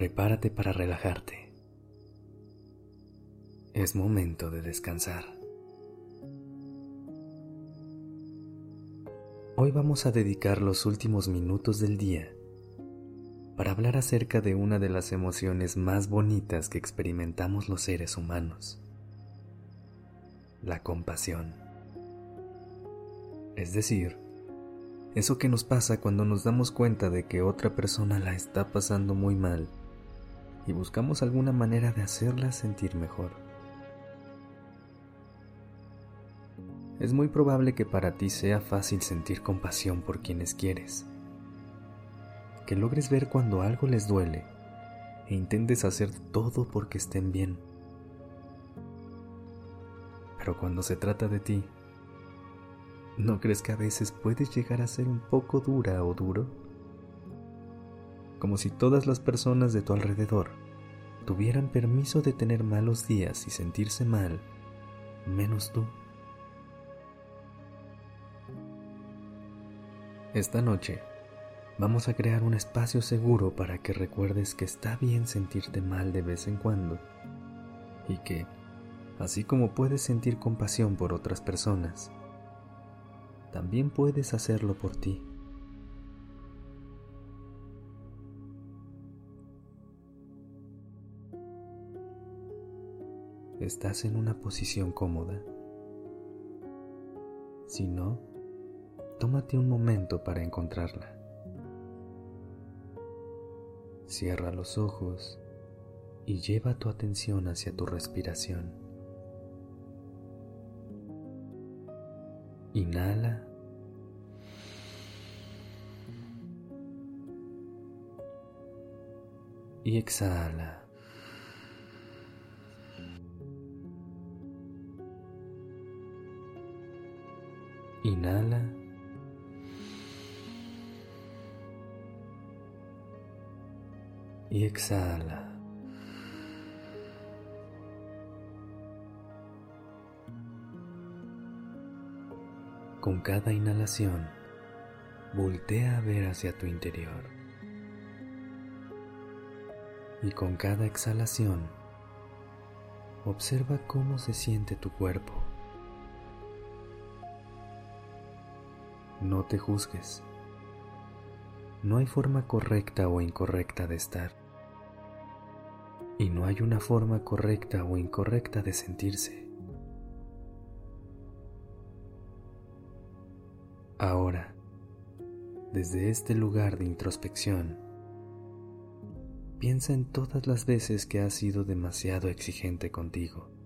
Prepárate para relajarte. Es momento de descansar. Hoy vamos a dedicar los últimos minutos del día para hablar acerca de una de las emociones más bonitas que experimentamos los seres humanos, la compasión. Es decir, eso que nos pasa cuando nos damos cuenta de que otra persona la está pasando muy mal y buscamos alguna manera de hacerla sentir mejor. Es muy probable que para ti sea fácil sentir compasión por quienes quieres, que logres ver cuando algo les duele e intentes hacer todo porque estén bien. Pero cuando se trata de ti, ¿No crees que a veces puedes llegar a ser un poco dura o duro? Como si todas las personas de tu alrededor tuvieran permiso de tener malos días y sentirse mal, menos tú. Esta noche vamos a crear un espacio seguro para que recuerdes que está bien sentirte mal de vez en cuando y que, así como puedes sentir compasión por otras personas, también puedes hacerlo por ti. ¿Estás en una posición cómoda? Si no, tómate un momento para encontrarla. Cierra los ojos y lleva tu atención hacia tu respiración. Inhala. Y exhala. Inhala. Y exhala. Con cada inhalación, voltea a ver hacia tu interior. Y con cada exhalación, observa cómo se siente tu cuerpo. No te juzgues. No hay forma correcta o incorrecta de estar. Y no hay una forma correcta o incorrecta de sentirse. Ahora, desde este lugar de introspección, piensa en todas las veces que has sido demasiado exigente contigo.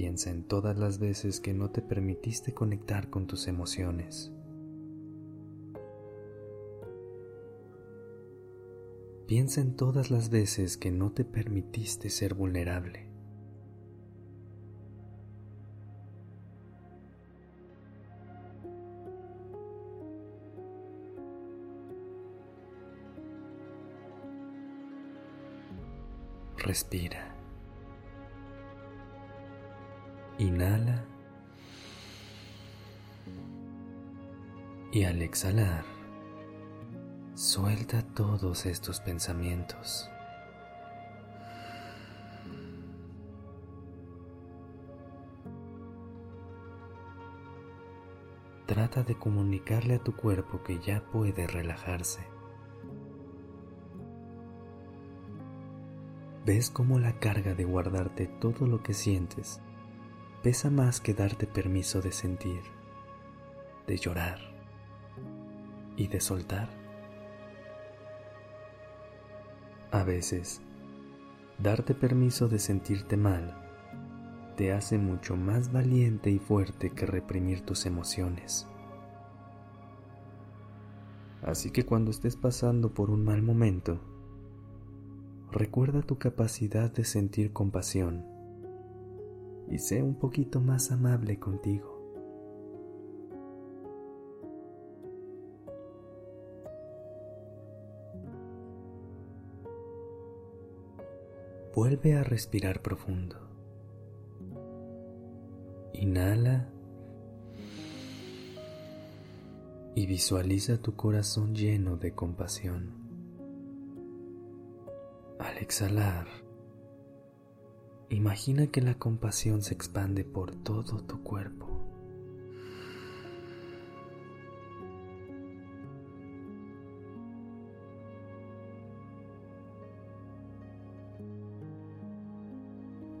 Piensa en todas las veces que no te permitiste conectar con tus emociones. Piensa en todas las veces que no te permitiste ser vulnerable. Respira. Inhala. Y al exhalar, suelta todos estos pensamientos. Trata de comunicarle a tu cuerpo que ya puede relajarse. ves cómo la carga de guardarte todo lo que sientes pesa más que darte permiso de sentir, de llorar y de soltar. A veces, darte permiso de sentirte mal te hace mucho más valiente y fuerte que reprimir tus emociones. Así que cuando estés pasando por un mal momento, recuerda tu capacidad de sentir compasión y sé un poquito más amable contigo. Vuelve a respirar profundo. Inhala y visualiza tu corazón lleno de compasión. Al exhalar, imagina que la compasión se expande por todo tu cuerpo.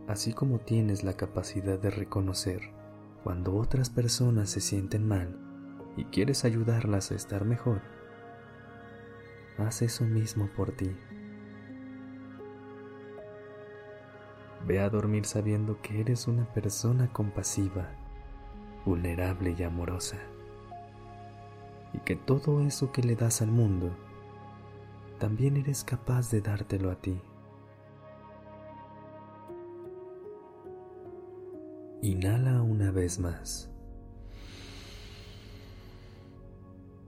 Así como tienes la capacidad de reconocer cuando otras personas se sienten mal y quieres ayudarlas a estar mejor, haz eso mismo por ti. Ve a dormir sabiendo que eres una persona compasiva, vulnerable y amorosa, y que todo eso que le das al mundo, también eres capaz de dártelo a ti. Inhala una vez más.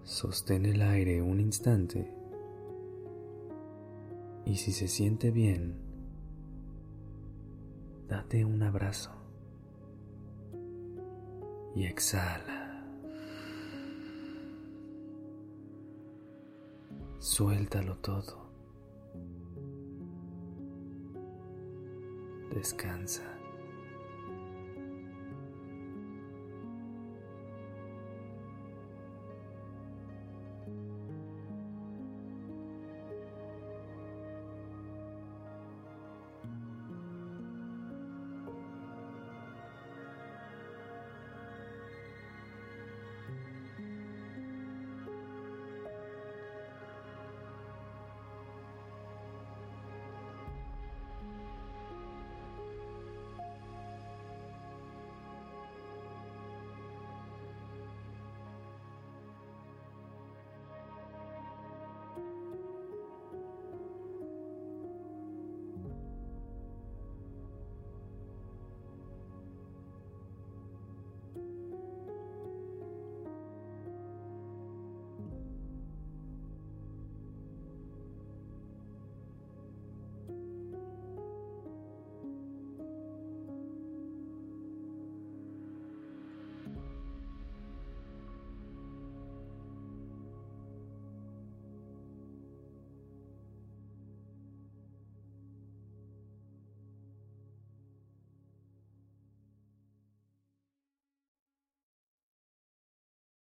Sostén el aire un instante y si se siente bien, date un abrazo y exhala. Suéltalo todo. Descansa.